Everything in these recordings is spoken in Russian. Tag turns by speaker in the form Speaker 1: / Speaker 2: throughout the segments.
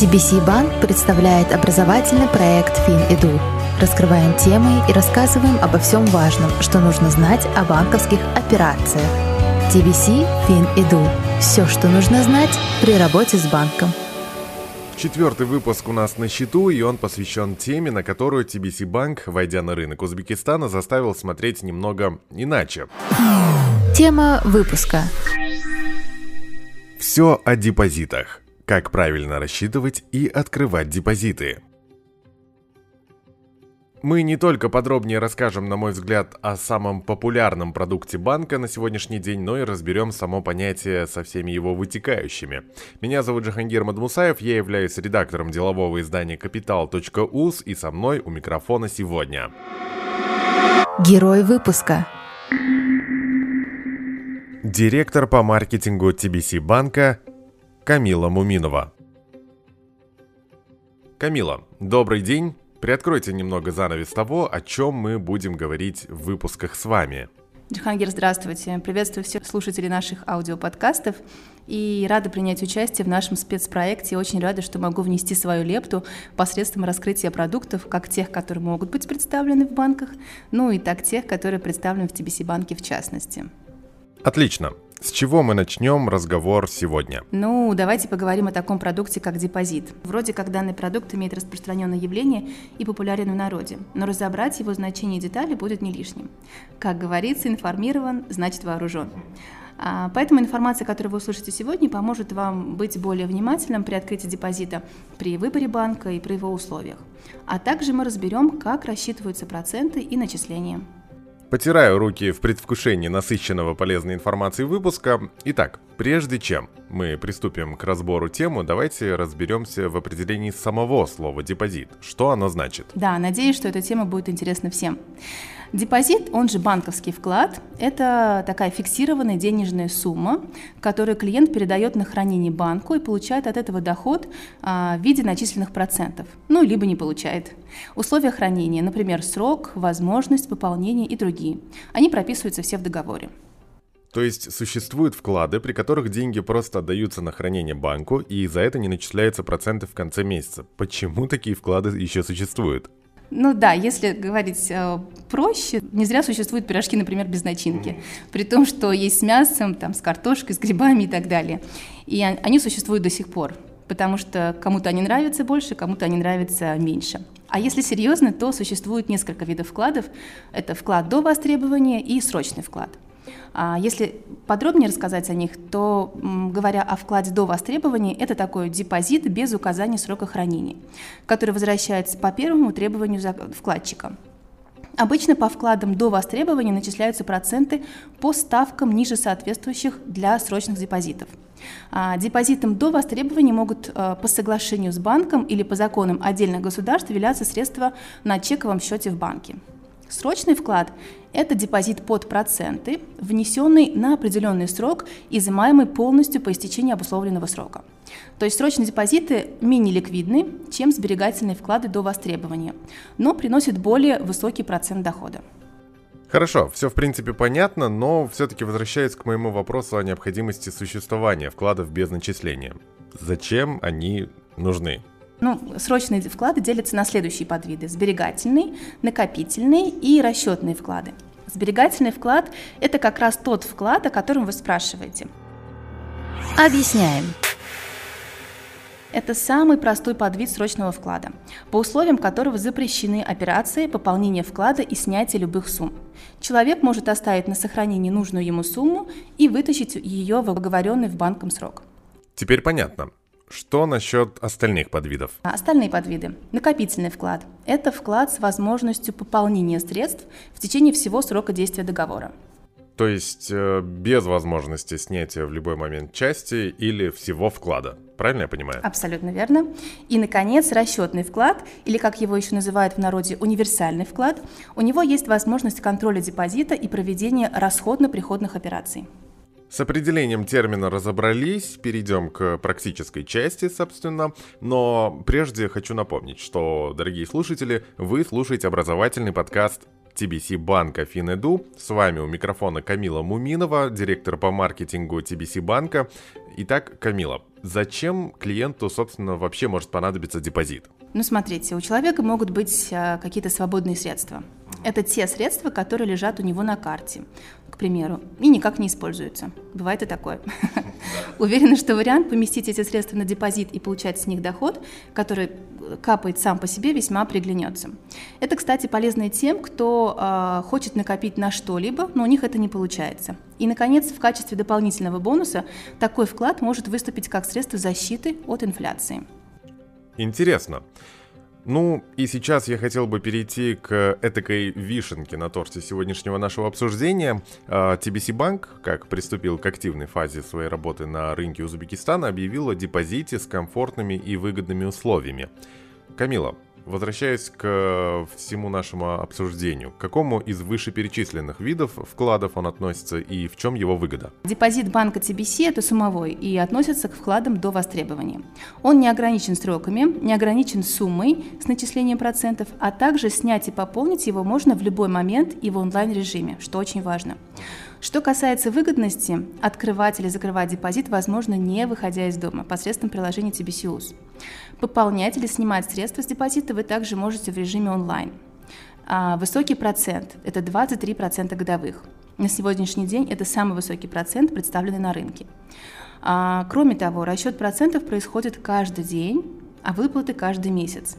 Speaker 1: TBC Банк представляет образовательный проект FinEdu. Раскрываем темы и рассказываем обо всем важном, что нужно знать о банковских операциях. TBC FinEdu. Все, что нужно знать при работе с банком.
Speaker 2: Четвертый выпуск у нас на счету, и он посвящен теме, на которую TBC Банк, войдя на рынок Узбекистана, заставил смотреть немного иначе.
Speaker 1: Тема выпуска.
Speaker 2: Все о депозитах. Как правильно рассчитывать и открывать депозиты. Мы не только подробнее расскажем, на мой взгляд, о самом популярном продукте банка на сегодняшний день, но и разберем само понятие со всеми его вытекающими. Меня зовут Джахангир Мадмусаев, я являюсь редактором делового издания Capital.uz и со мной у микрофона сегодня.
Speaker 1: Герой выпуска.
Speaker 2: Директор по маркетингу TBC банка Камила Муминова. Камила, добрый день. Приоткройте немного занавес того, о чем мы будем говорить в выпусках с вами.
Speaker 3: Джихангир, здравствуйте. Приветствую всех слушателей наших аудиоподкастов и рада принять участие в нашем спецпроекте. Очень рада, что могу внести свою лепту посредством раскрытия продуктов, как тех, которые могут быть представлены в банках, ну и так тех, которые представлены в TBC банке в частности.
Speaker 2: Отлично. С чего мы начнем разговор сегодня?
Speaker 3: Ну, давайте поговорим о таком продукте, как депозит. Вроде как данный продукт имеет распространенное явление и популярен в народе, но разобрать его значение и детали будет не лишним. Как говорится, информирован, значит вооружен. А, поэтому информация, которую вы услышите сегодня, поможет вам быть более внимательным при открытии депозита при выборе банка и при его условиях. А также мы разберем, как рассчитываются проценты и начисления.
Speaker 2: Потираю руки в предвкушении насыщенного полезной информации выпуска. Итак, прежде чем мы приступим к разбору темы, давайте разберемся в определении самого слова депозит. Что оно значит?
Speaker 3: Да, надеюсь, что эта тема будет интересна всем. Депозит, он же банковский вклад, это такая фиксированная денежная сумма, которую клиент передает на хранение банку и получает от этого доход а, в виде начисленных процентов, ну, либо не получает. Условия хранения, например, срок, возможность пополнения и другие. Они прописываются все в договоре.
Speaker 2: То есть существуют вклады, при которых деньги просто отдаются на хранение банку, и за это не начисляются проценты в конце месяца. Почему такие вклады еще существуют?
Speaker 3: Ну да, если говорить э, проще, не зря существуют пирожки, например, без начинки, при том, что есть с мясом, там, с картошкой, с грибами и так далее. И они существуют до сих пор, потому что кому-то они нравятся больше, кому-то они нравятся меньше. А если серьезно, то существует несколько видов вкладов. Это вклад до востребования и срочный вклад – а если подробнее рассказать о них, то, говоря о вкладе до востребования, это такой депозит без указания срока хранения, который возвращается по первому требованию вкладчика. Обычно по вкладам до востребования начисляются проценты по ставкам ниже соответствующих для срочных депозитов. А депозитом до востребования могут э, по соглашению с банком или по законам отдельных государств являться средства на чековом счете в банке. Срочный вклад – это депозит под проценты, внесенный на определенный срок, изымаемый полностью по истечении обусловленного срока. То есть срочные депозиты менее ликвидны, чем сберегательные вклады до востребования, но приносят более высокий процент дохода.
Speaker 2: Хорошо, все в принципе понятно, но все-таки возвращаясь к моему вопросу о необходимости существования вкладов без начисления. Зачем они нужны?
Speaker 3: Ну, срочные вклады делятся на следующие подвиды. Сберегательный, накопительный и расчетные вклады. Сберегательный вклад – это как раз тот вклад, о котором вы спрашиваете.
Speaker 1: Объясняем.
Speaker 3: Это самый простой подвид срочного вклада, по условиям которого запрещены операции пополнения вклада и снятия любых сумм. Человек может оставить на сохранение нужную ему сумму и вытащить ее в оговоренный в банком срок.
Speaker 2: Теперь понятно. Что насчет остальных подвидов?
Speaker 3: А, остальные подвиды. Накопительный вклад. Это вклад с возможностью пополнения средств в течение всего срока действия договора.
Speaker 2: То есть э, без возможности снятия в любой момент части или всего вклада. Правильно я понимаю?
Speaker 3: Абсолютно верно. И, наконец, расчетный вклад, или как его еще называют в народе, универсальный вклад. У него есть возможность контроля депозита и проведения расходно-приходных операций.
Speaker 2: С определением термина разобрались, перейдем к практической части, собственно. Но прежде хочу напомнить, что, дорогие слушатели, вы слушаете образовательный подкаст TBC банка Финеду. С вами у микрофона Камила Муминова, директор по маркетингу TBC банка. Итак, Камила, зачем клиенту, собственно, вообще может понадобиться депозит?
Speaker 3: Ну, смотрите, у человека могут быть а, какие-то свободные средства. Это те средства, которые лежат у него на карте, примеру, и никак не используются. Бывает и такое. Уверена, что вариант поместить эти средства на депозит и получать с них доход, который капает сам по себе, весьма приглянется. Это, кстати, полезно и тем, кто э, хочет накопить на что-либо, но у них это не получается. И, наконец, в качестве дополнительного бонуса такой вклад может выступить как средство защиты от инфляции.
Speaker 2: Интересно. Ну, и сейчас я хотел бы перейти к этакой вишенке на торте сегодняшнего нашего обсуждения. TBC а, Банк, как приступил к активной фазе своей работы на рынке Узбекистана, объявил о депозите с комфортными и выгодными условиями. Камила, Возвращаясь к всему нашему обсуждению, к какому из вышеперечисленных видов вкладов он относится и в чем его выгода?
Speaker 3: Депозит банка TBC – это суммовой и относится к вкладам до востребования. Он не ограничен сроками, не ограничен суммой с начислением процентов, а также снять и пополнить его можно в любой момент и в онлайн-режиме, что очень важно. Что касается выгодности, открывать или закрывать депозит возможно не выходя из дома посредством приложения TBCUS. Пополнять или снимать средства с депозита вы также можете в режиме онлайн. А высокий процент – это 23% годовых. На сегодняшний день это самый высокий процент, представленный на рынке. А, кроме того, расчет процентов происходит каждый день, а выплаты каждый месяц.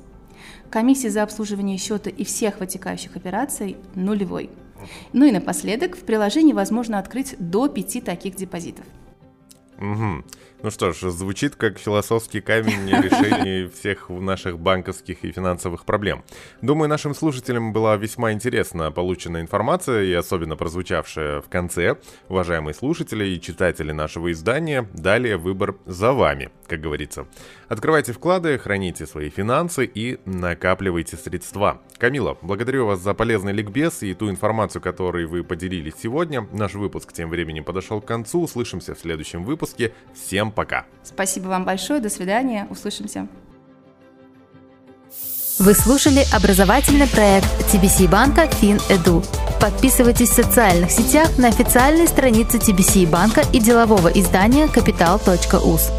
Speaker 3: Комиссия за обслуживание счета и всех вытекающих операций нулевой. Ну и напоследок, в приложении возможно открыть до пяти таких депозитов.
Speaker 2: Угу. Ну что ж, звучит как философский камень решения всех наших банковских и финансовых проблем. Думаю, нашим слушателям была весьма интересна полученная информация и особенно прозвучавшая в конце. Уважаемые слушатели и читатели нашего издания, далее выбор за вами, как говорится. Открывайте вклады, храните свои финансы и накапливайте средства. Камила, благодарю вас за полезный ликбез и ту информацию, которой вы поделились сегодня. Наш выпуск тем временем подошел к концу. Услышимся в следующем выпуске. Всем Всем пока.
Speaker 3: Спасибо вам большое. До свидания. Услышимся.
Speaker 1: Вы слушали образовательный проект TBC банка FinEdu. Подписывайтесь в социальных сетях на официальной странице TBC банка и делового издания Capital.us.